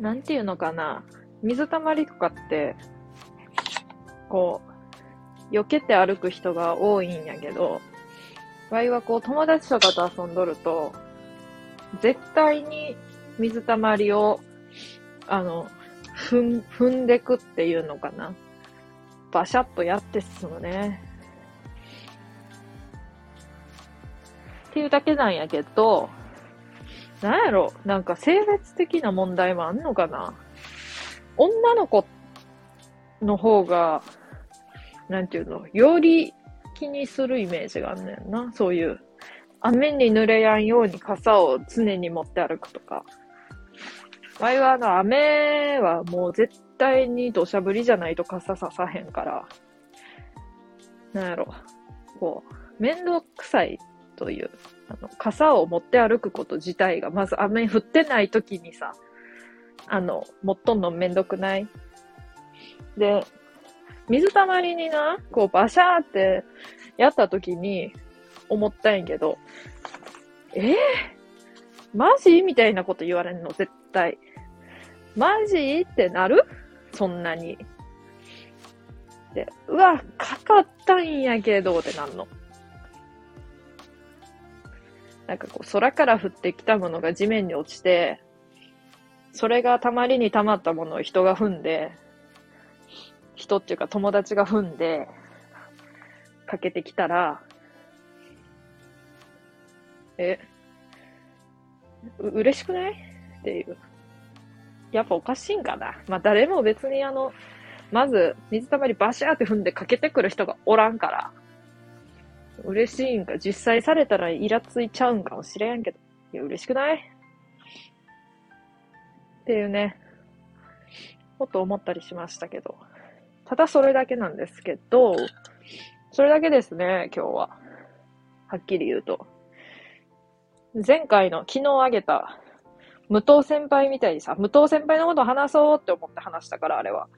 なんていうのかな。水たまりとかって、こう、避けて歩く人が多いんやけど、わいはこう友達とかと遊んどると、絶対に水たまりを、あの、踏ん、踏んでくっていうのかな。バシャッとやって進むね。っていうだけなんやけど、なんやろなんか性別的な問題もあんのかな女の子の方が、なんていうの、より気にするイメージがあんねんな。そういう。雨に濡れやんように傘を常に持って歩くとか。わいはあの、雨はもう絶対に土砂降りじゃないと傘ささへんから。なんやろ。こう、めんどくさいという、あの、傘を持って歩くこと自体が、まず雨降ってない時にさ、あの、持っとんのめんどくない？で、水たまりにな、こうバシャーってやった時に思ったんやけど、えー、マジ？みたいなこと言われんの、絶対。マジ？ってなる？そんなに。で、うわ、かかったんやけどってなんの。なんかこう、空から降ってきたものが地面に落ちて、それがたまりに溜まったものを人が踏んで、人っていうか友達が踏んで、かけてきたら、え、う、嬉しくない？っていう。やっぱおかしいんかな？まあ誰も別にあの、まず水たまりバシャーって踏んでかけてくる人がおらんから、嬉しいんか、実際されたらイラついちゃうんかもしれんけど。いや、嬉しくない？っていうね、こと思ったりしましたけど。ただそれだけなんですけど、それだけですね、今日は。はっきり言うと。前回の昨日あげた、武藤先輩みたいにさ、武藤先輩のこと話そうって思って話したから、あれは。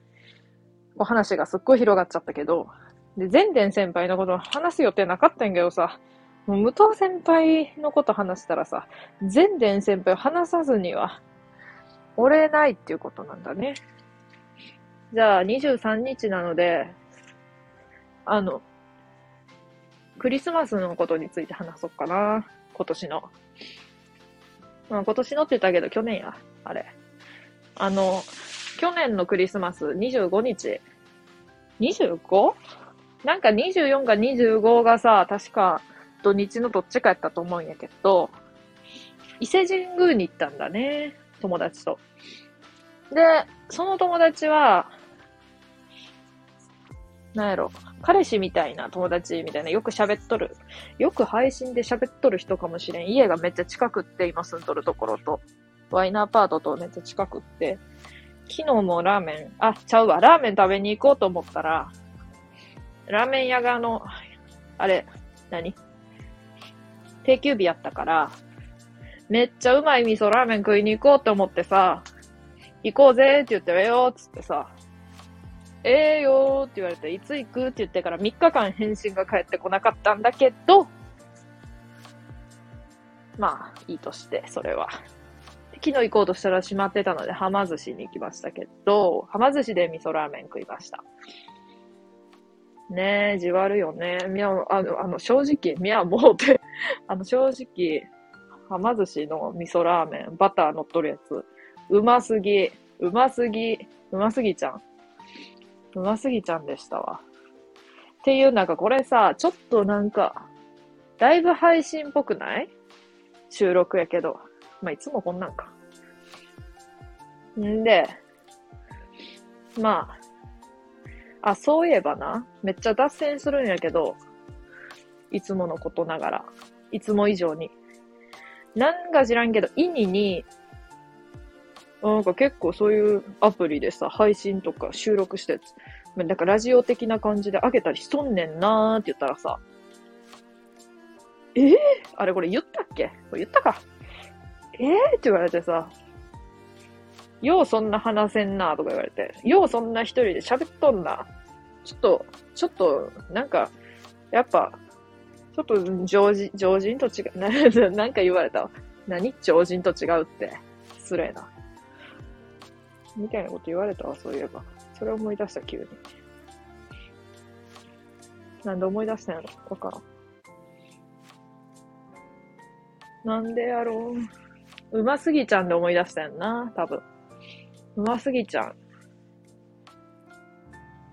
お話がすっごい広がっちゃったけど、で、全伝先輩のこと話す予定なかったんやけどさ、もう武藤先輩のこと話したらさ、全伝先輩を話さずには、おれないっていうことなんだね。じゃあ、23日なので、あの、クリスマスのことについて話そうかな。今年の。まあ、今年のって言ったけど、去年や。あれ。あの、去年のクリスマス25日。25? なんか24か25がさ、確か土日のどっちかやったと思うんやけど、伊勢神宮に行ったんだね。友達と。で、その友達は、なんやろ、彼氏みたいな友達みたいな、よく喋っとる。よく配信で喋っとる人かもしれん。家がめっちゃ近くって、今住んどるところと。ワイナーパートとめっちゃ近くって。昨日もラーメン、あ、ちゃうわ、ラーメン食べに行こうと思ったら、ラーメン屋があの、あれ、何？定休日やったから、めっちゃうまい味噌ラーメン食いに行こうと思ってさ、行こうぜって言って、ええよっつってさ、ええよって言われて、いつ行くって言ってから3日間返信が返ってこなかったんだけど、まあ、いいとして、それは。昨日行こうとしたら閉まってたので、はま寿司に行きましたけど、はま寿司で味噌ラーメン食いました。ねえ、じわるよね。みや、あの、あの正直、みやもうて、あの、正直、はま寿司の味噌ラーメン、バター乗っとるやつ、うますぎ、うますぎ、うますぎちゃん。うますぎちゃんでしたわ。っていう、なんかこれさ、ちょっとなんか、だいぶ配信っぽくない？収録やけど。まあ、いつもこんなんか。んで、まあ、あ、そういえばな、めっちゃ脱線するんやけど、いつものことながら、いつも以上に。なんか知らんけど、イニに、なんか結構そういうアプリでさ、配信とか収録したやつ、なんかラジオ的な感じで上げたりしとんねんなーって言ったらさ、えー、あれこれ言ったっけ？これ言ったか。えー？って言われてさ、ようそんな話せんなとか言われて、ようそんな一人で喋っとんな。ちょっと、ちょっと、なんか、やっぱ、ちょっと常人、常人と違う。な なんか言われたわ。何？常人と違うって。失礼な。みたいなこと言われたわ、そういえば。それ思い出した、急に。なんで思い出したんやろ？わからん。なんでやろう？うますぎちゃんで思い出したんやんな、多分。うますぎちゃん。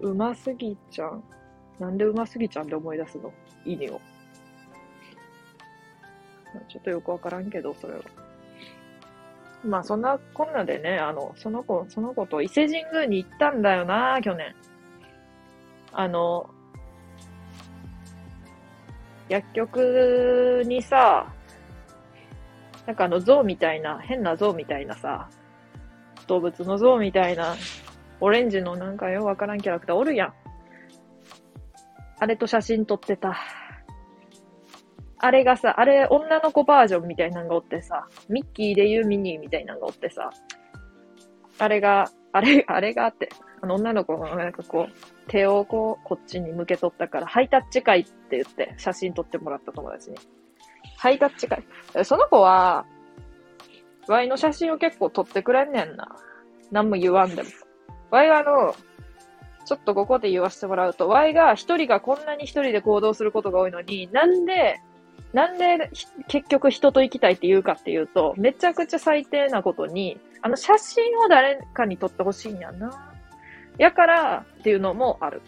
うますぎちゃん？なんでうますぎちゃんで思い出すの？意味を。ちょっとよくわからんけど、それは。まあ、そんなこんなでね、あの、その子、その子と伊勢神宮に行ったんだよな、去年。あの、薬局にさ、なんかあの象みたいな、変な象みたいなさ、動物の像みたいな、オレンジのなんかよわからんキャラクターおるやん。あれと写真撮ってた。あれがさ、あれ女の子バージョンみたいなのがおってさ、ミッキーで言うミニーみたいなのがおってさ、あれが、あれ、あれがあって、あの女の子がなんかこう、手をこう、こっちに向けとったから、ハイタッチ会って言って写真撮ってもらった友達に。ハイタッチ会。その子は、ワイの写真を結構撮ってくれんねんな。何も言わんでも。ワイはあの、ちょっとここで言わせてもらうと、ワイが一人がこんなに一人で行動することが多いのに、なんで、なんで結局人と行きたいって言うかっていうと、めちゃくちゃ最低なことに、あの写真を誰かに撮ってほしいんやな。やからっていうのもある。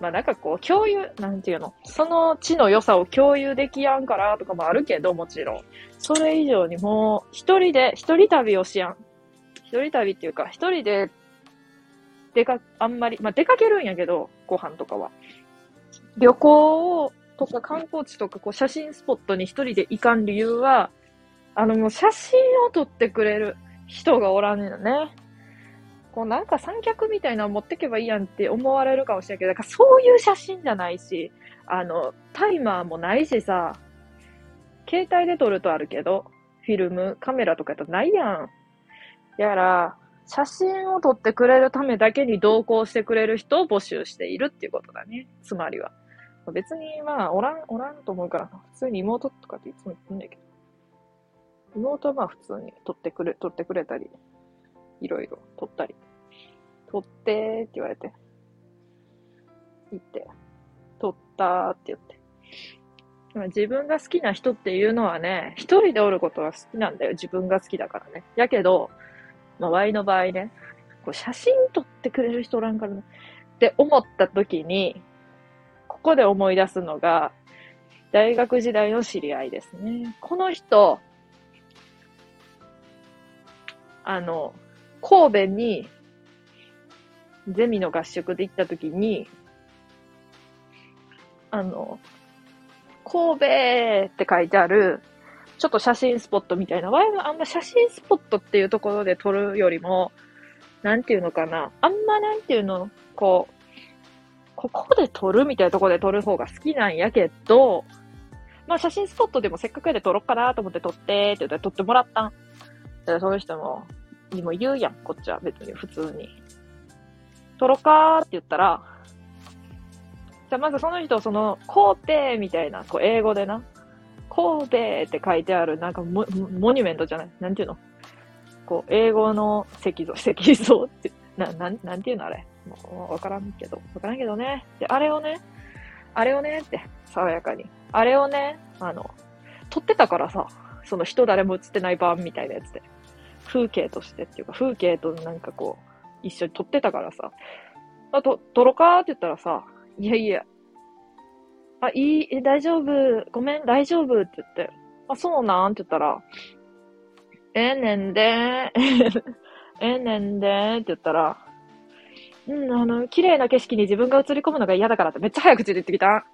まあなんかこう共有、なんていうの、その地の良さを共有できやんからとかもあるけど、もちろん。それ以上にもう、一人で、一人旅をしやん。一人旅っていうか、一人で、出か、あんまり、まあ出かけるんやけど、ご飯とかは。旅行を、とか観光地とかこう写真スポットに一人で行かん理由は、あのもう写真を撮ってくれる人がおらんのよね。こうなんか三脚みたいなの持ってけばいいやんって思われるかもしれないけど、だからそういう写真じゃないし、あの、タイマーもないしさ、携帯で撮るとあるけど、フィルム、カメラとかやったらないやん。やら、写真を撮ってくれるためだけに同行してくれる人を募集しているっていうことだね。つまりは。別にまあ、おらん、おらんと思うから、普通に妹とかっていつも言ってんだけど。妹はまあ普通に撮ってくれ、撮ってくれたり、いろいろ撮ったり。撮ってって言われて。行って、撮ったって言って。自分が好きな人っていうのはね、一人でおることは好きなんだよ。自分が好きだからね。やけど、まあ、ワイの場合ね、こう写真撮ってくれる人おらんからね。って思った時に、ここで思い出すのが、大学時代の知り合いですね。この人、あの、神戸にゼミの合宿で行った時に、あの、神戸って書いてある、ちょっと写真スポットみたいな。ワイはあんま写真スポットっていうところで撮るよりも、なんていうのかな。あんまなんていうの、こう、ここで撮るみたいなところで撮る方が好きなんやけど、まあ写真スポットでもせっかくやで撮ろっかなと思って撮ってって言ったら撮ってもらったん。だそういう人も、にも言うやん、こっちは別に普通に。撮ろかーって言ったら、じゃあまずその人、その、皇帝みたいな、こう英語でな、神戸って書いてある、なんかモモニュメントじゃない？なんていうの？こう、英語の石像、石像って、な、なん、なんていうのあれ？もうわからんけど、わからんけどね。で、あれをね、あれをね、って、爽やかに。あれをね、あの、撮ってたからさ、その人誰も映ってない版みたいなやつで。風景としてっていうか、風景となんかこう、一緒に撮ってたからさ、あと、撮ろかって言ったらさ、いやいや、あ、いい、え、大丈夫、ごめん、大丈夫って言って、あ、そうなん？って言ったら、ええねんで ええねんでって言ったら、うん、あの、綺麗な景色に自分が映り込むのが嫌だからってめっちゃ早口で言ってきた。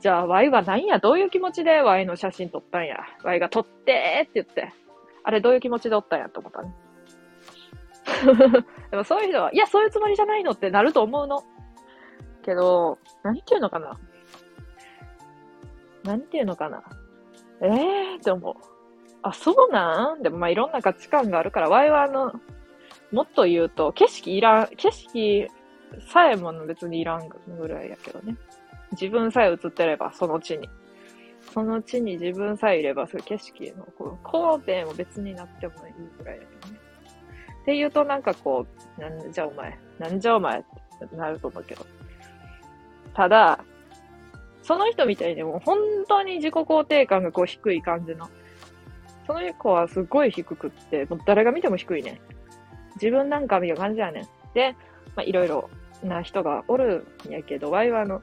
じゃあ、ワイは何や、どういう気持ちでワイの写真撮ったんや？ワイが撮ってーって言って。あれどういう気持ちでおったんやと思ったね。でもそういう人は、いや、そういうつもりじゃないのってなると思うの。けど、何て言うのかな？何て言うのかな？ええーって思う。あ、そうなん？でもまあいろんな価値観があるから、ワイはあの、もっと言うと、景色いらん、景色さえも別にいらんぐらいやけどね。自分さえ映ってれば、その地に。その地に自分さえいれば、そういう景色の、こう、高低も別になってもいいぐらいだけどね。って言うとなんかこう、なんじゃお前、なんじゃお前ってなると思うけど。ただ、その人みたいにもう本当に自己肯定感がこう低い感じの。その子はすごい低くって、もう誰が見ても低いね。自分なんか見る感じやねん。で、まあいろいろな人がおるんやけど、ワイはあの、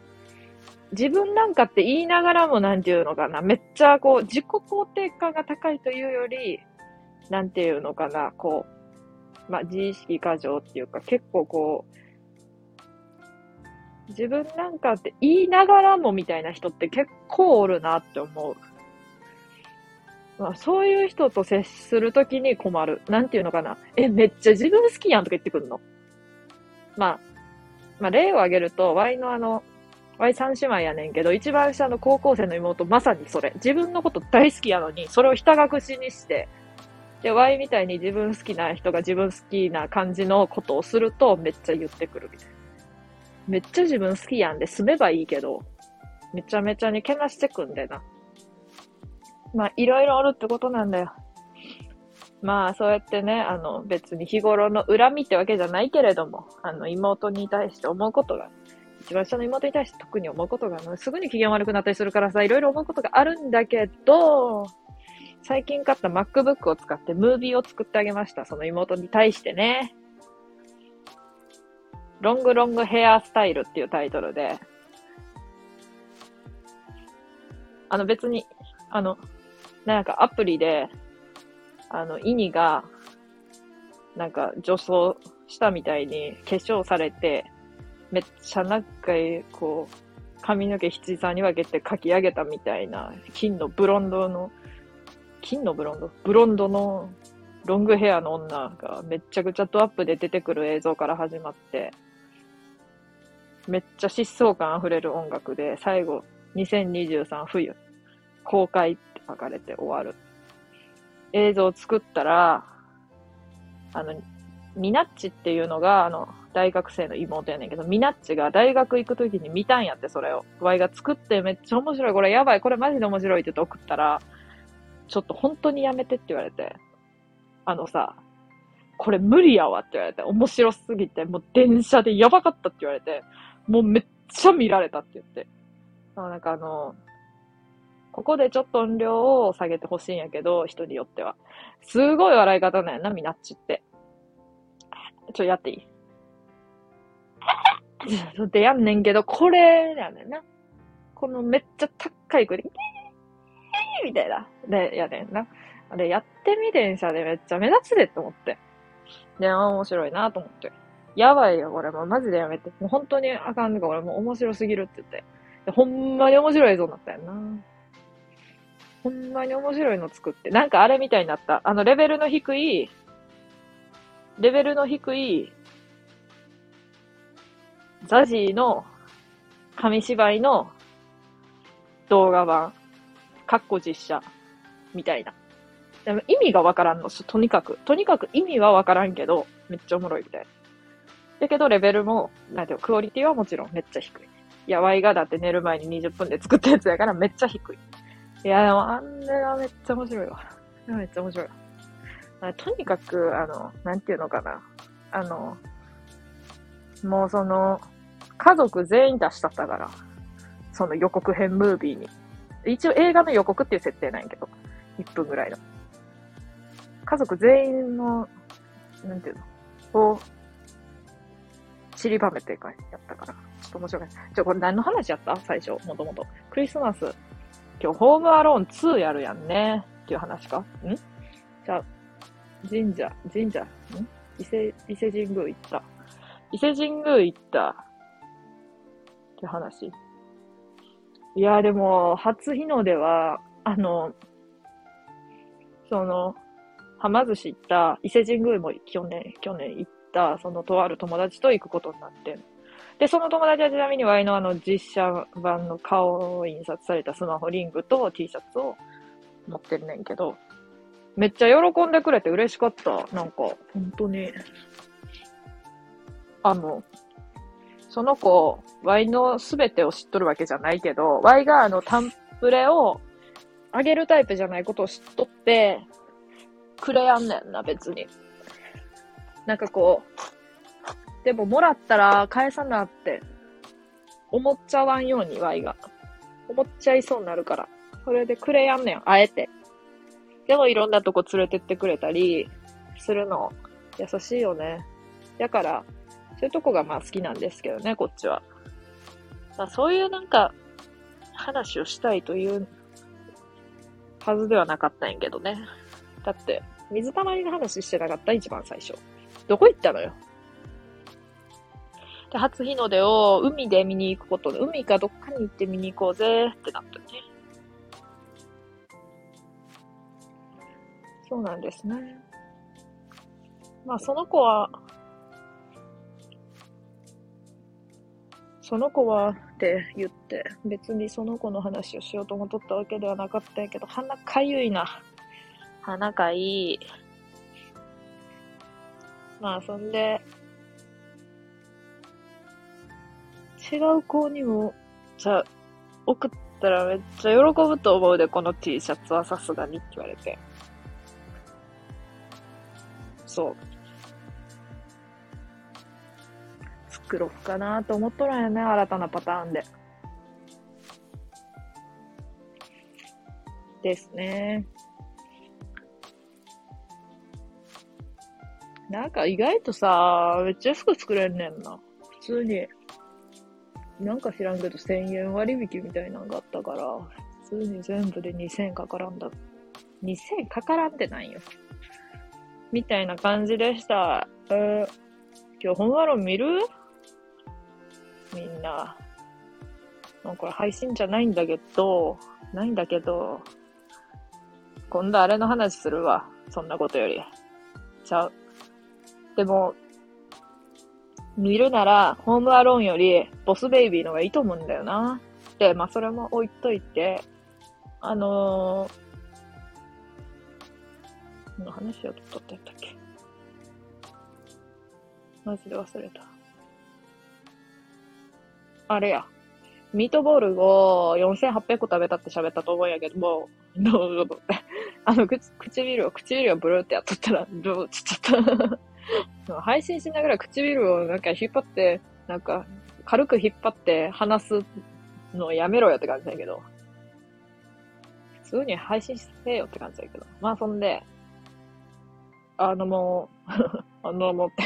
自分なんかって言いながらもなんていうのかな、めっちゃこう自己肯定感が高いというより、なんていうのかな、こう、まあ自意識過剰っていうか結構こう、自分なんかって言いながらもみたいな人って結構おるなって思う。まあ、そういう人と接するときに困る。なんていうのかな。え、めっちゃ自分好きやんとか言ってくるの。まあ、まあ、例を挙げると、Y のあの、Y 三姉妹やねんけど、一番下の高校生の妹、まさにそれ。自分のこと大好きやのに、それをひた隠しにして、で、Y みたいに自分好きな人が自分好きな感じのことをすると、めっちゃ言ってくるみたいな。めっちゃ自分好きやんで住めばいいけど、めちゃめちゃにけなしてくんでな。まあ、いろいろおるってことなんだよ。まあ、そうやってね、あの、別に日頃の恨みってわけじゃないけれども、あの、妹に対して思うことが、一番下の妹に対して特に思うことが、すぐに機嫌悪くなったりするからさ、いろいろ思うことがあるんだけど、最近買った MacBook を使ってムービーを作ってあげました。その妹に対してね。ロングロングヘアスタイルっていうタイトルで、あの別に、あの、なんかアプリで、あの、イニが、なんか女装したみたいに化粧されて、めっちゃなんか、こう、髪の毛七三に分けて描き上げたみたいな、金のブロンドの、金のブロンド？ブロンドのロングヘアの女がめっちゃくちゃドアップで出てくる映像から始まって、めっちゃ疾走感あふれる音楽で、最後、2023冬、公開って書かれて終わる。映像を作ったら、あの、ミナッチっていうのが、あの、大学生の妹やねんけど、ミナッチが大学行くときに見たんやって、それを。ワイが作ってめっちゃ面白い、これやばい、これマジで面白いって言って送ったら、ちょっと本当にやめてって言われて、あのさ、これ無理やわって言われて、面白すぎて、もう電車でやばかったって言われて、もうめっちゃ見られたって言って。なんかあの、ここでちょっと音量を下げてほしいんやけど、人によっては。すごい笑い方なんやな、みなっちって。ちょ、やっていい？でやんねんけど、これやねんな。このめっちゃ高い声で、みたいな。で、やねんな。あれ、やってみ電車でめっちゃ目立つでって思って。で、面白いなと思って。やばいよ、これもうマジでやめて。もう本当にあかんのか、俺もう面白すぎるって言って。ほんまに面白い映像になったよな。ほんまに面白いの作って。なんかあれみたいになった。あの、レベルの低い、レベルの低い、ザジーの紙芝居の動画版、かっこ実写、みたいな。でも意味がわからんの、とにかく。とにかく意味はわからんけど、めっちゃおもろいみたいな。だけどレベルも、なんていうクオリティはもちろんめっちゃ低い。いや、ワイがだって寝る前に20分で作ったやつやからめっちゃ低い。いや、でもあんれがめっちゃ面白いわ。めっちゃ面白い。とにかく、あの、なんていうのかな。あの、もうその、家族全員出したったから、その予告編ムービーに。一応映画の予告っていう設定なんやけど、1分ぐらいの。家族全員の、なんていうのを散りばめてかやったから。ちょっと面白い。ちょ、これ何の話やった？最初、もともと。クリスマス。今日、ホームアローン2やるやんね。っていう話か？ん？じゃあ、神社、神社、ん？伊勢、伊勢神宮行った。伊勢神宮行った。って話。いや、でも、初日の出は、あの、その、はま寿司行った伊勢神宮も去年、去年行っ、そのとある友達と行くことになって。で、その友達はちなみにワイのあの実写版の顔を印刷されたスマホリングと T シャツを持ってんねんけど、めっちゃ喜んでくれて嬉しかった。なんか、本当に。あの、その子、ワイのすべてを知っとるわけじゃないけど、ワイがあの、タンプレをあげるタイプじゃないことを知っとって、くれやんねんな、別に。なんかこう、でももらったら返さなって思っちゃわんように、ワイが。思っちゃいそうになるから。それでくれやんねん、あえて。でもいろんなとこ連れてってくれたりするの、優しいよね。だから、そういうとこがまあ好きなんですけどね、こっちは。まあそういうなんか、話をしたいというはずではなかったんやけどね。だって、水たまりの話してなかった一番最初。どこ行ったのよ？で、初日の出を海で見に行くことで、海かどっかに行って見に行こうぜってなったね。そうなんですね。まあ、その子は、その子はって言って、別にその子の話をしようと思っとったわけではなかったけど、鼻かゆいな。鼻かいい。まあ、そんで、違う子にも、じゃあ、送ったらめっちゃ喜ぶと思うで、この T シャツはさすがにって言われて。そう。作ろうかなと思っとるんやね、新たなパターンで。ですね。なんか意外とさ、めっちゃ服作れんねんな。普通に。なんか知らんけど1000円割引みたいなのがあったから、普通に全部で2000円かからんだ。2000かからんってないよ。みたいな感じでした。えー、今日本アロン見る？みんな。もうこれ配信じゃないんだけど、ないんだけど、今度あれの話するわ。そんなことより。ちゃう。でも、見るなら、ホームアローンより、ボスベイビーのがいいと思うんだよな。で、まあ、それも置いといて、あのー、の話をとってやったっけ？マジで忘れた。あれや。ミートボールを4800個食べたって喋ったと思うんやけども、どうぞって。あの、唇を、唇をブルーってやっとったら、どうちょっと配信しながら唇をなんか引っ張って、なんか、軽く引っ張って話すのやめろよって感じだけど。普通に配信せよって感じだけど。まあそんで、あのもう、あのもって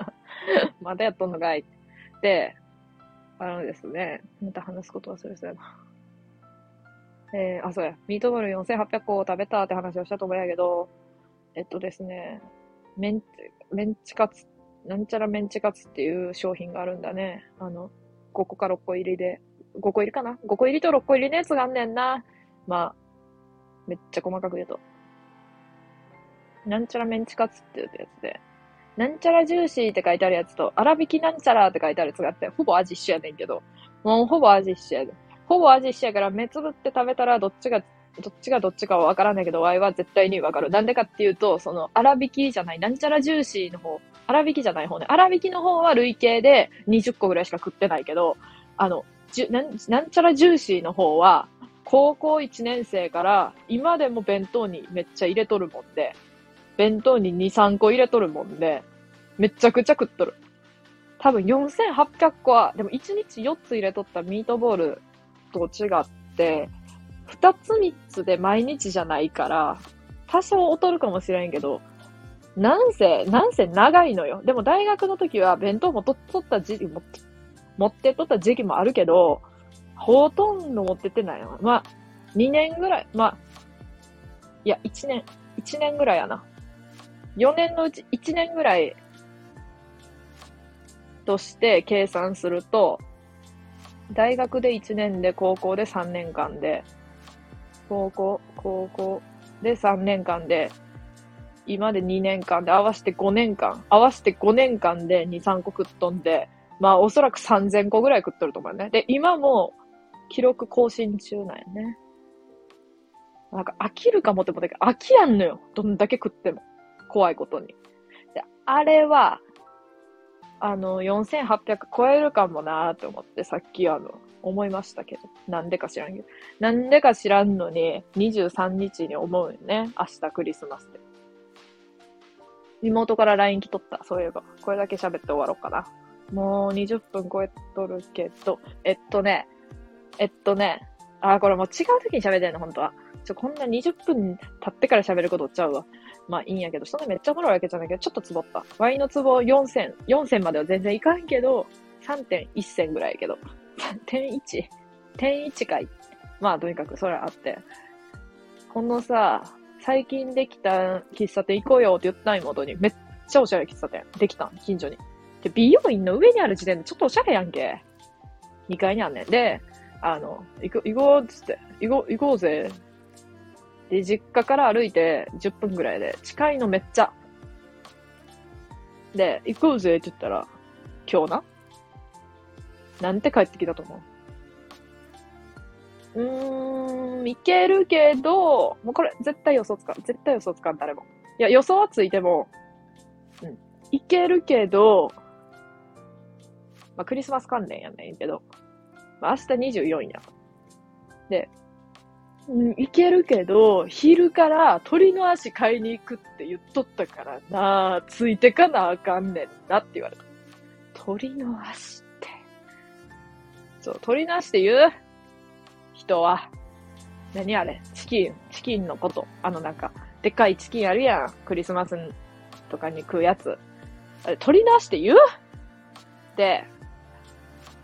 またやっとんのかいって、あのですね、また話すこと忘れそうやな。えー、あ、そうや、ミートボール4800個食べたって話をしたと思うんやけど、えっとですね、メン、メンチカツ、なんちゃらメンチカツっていう商品があるんだね。あの、5個か6個入りで。5個入りかな ?5 個入りと6個入りのやつがあんねんな。まあ、めっちゃ細かく言うと。なんちゃらメンチカツって言うやつで。なんちゃらジューシーって書いてあるやつと、粗挽きなんちゃらって書いてあるやつがあって、ほぼ味一緒やねんけど。もうほぼ味一緒やで。ほぼ味一緒やから、目つぶって食べたらどっちが、どっちがどっちかはわからないけど、ワイは絶対にわかる。なんでかっていうと、その、粗挽きじゃない、なんちゃらジューシーの方、粗挽きじゃない方ね。粗挽きの方は累計で20個ぐらいしか食ってないけど、あの、じゅなん、なんちゃらジューシーの方は、高校1年生から今でも弁当にめっちゃ入れとるもんで、弁当に2、3個入れとるもんで、めちゃくちゃ食っとる。多分4800個は、でも1日4つ入れとったミートボールと違って、2つ3つで毎日じゃないから、多少劣るかもしれんけど、なんせ、なんせ長いのよ。でも大学の時は弁当も取った時期も、持ってとった時期もあるけど、ほとんど持ってってないの。まあ、2年ぐらい、まあ、いや、1年、1年ぐらいやな。4年のうち1年ぐらいとして計算すると、大学で1年で高校で3年間で、高校、高校で3年間で、今で2年間で合わせて5年間、合わせて5年間で2、3個食っとんで、まあおそらく3000個ぐらい食っとると思うね。で、今も記録更新中なんやね。なんか飽きるかもって思ったけど、飽きやんのよ。どんだけ食っても。怖いことに。で、あれは、あの、4800超えるかもなーって思って、さっきあの、思いましたけど。なんでか知らんけど。なんでか知らんのに、23日に思うよね。明日クリスマスで。妹から LINE 来とった。そういえば。これだけ喋って終わろうかな。もう20分超えとるけど、えっとね、えっとね、あ、これもう違う時に喋ってんの、本当は。ちょ、こんな20分経ってから喋ることちゃうわ。まあいいんやけど、そんなめっちゃおもろいわけじゃないけど、ちょっとつぼった。ワイのツボ4戦、4戦までは全然いかんけど、3.1戦ぐらいやけど。点 1? 点1かい。まあとにかくそれあって。このさ、最近できた喫茶店行こうよって言った妹に、めっちゃおしゃれ喫茶店できたん、近所に。で、美容院の上にある時点でちょっとおしゃれやんけ。2階にあんねん。で、あの、行こう、行こうっつって、行こう、行こうぜ。で、実家から歩いて10分ぐらいで、近いのめっちゃ。で、行こうぜって言ったら、今日な。なんて帰ってきたと思う？うーん、いけるけど、もうこれ絶対予想つかん。絶対予想つかん、誰も。いや、予想はついても、うん。いけるけど、まあ、クリスマス関連やねんけど、まあ、明日24や。で、うん、いけるけど、昼から鳥の足買いに行くって言っとったからな、ついてかなあかんねんなって言われた。鳥の足そう、鳥の足って言う？人は。何あれ？チキン、チキンのこと。あのなんか、でっかいチキンあるやん。クリスマスとかに食うやつ。あれ、鳥の足って言う？って、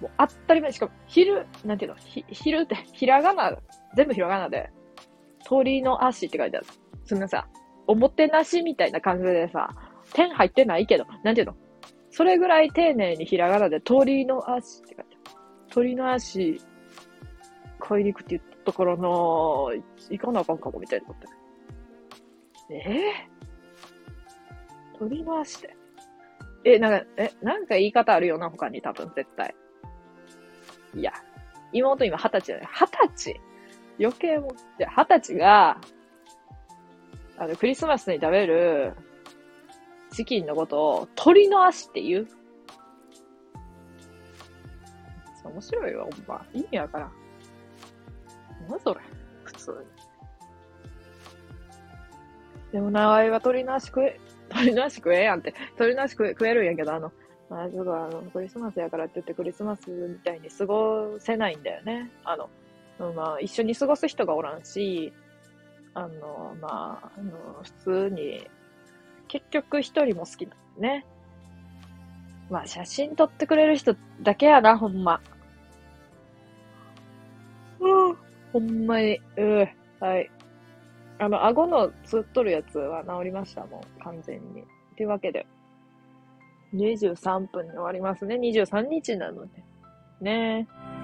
もう当たり前。しかも、昼、なんていうの、ひ、昼って、ひらがな、全部ひらがなで、鳥の足って書いてある。そんなさ、おもてなしみたいな感じでさ、点入ってないけど、なんていうの？それぐらい丁寧にひらがなで鳥の足って書いてある。鳥の足、買いに行くって言ったところの、行かなあかんかもみたいなこと。えー、鳥の足で？え、なんか、え、なんか言い方あるよな、他に多分、絶対。いや、妹今二十歳だね。二十歳？余計も、じゃ二十歳が、あの、クリスマスに食べるチキンのことを鳥の足って言う？面白いわ、ほんま。意味わからん。何それ普通に。でも名前は鳥の足食え、鳥の足食えやんって。鳥の足食え食えるんやけど、あの、まあ、ちょっとあの、クリスマスやからって言ってクリスマスみたいに過ごせないんだよね。あの、まあ、一緒に過ごす人がおらんし、あの、まあ、あの、普通に、結局一人も好きなんだね。まあ、写真撮ってくれる人だけやな、ほんま。ほんまに、うん、はい。あの、顎のつっとるやつは治りました、もん、完全に。というわけで。23分に終わりますね。23日なので。ねえ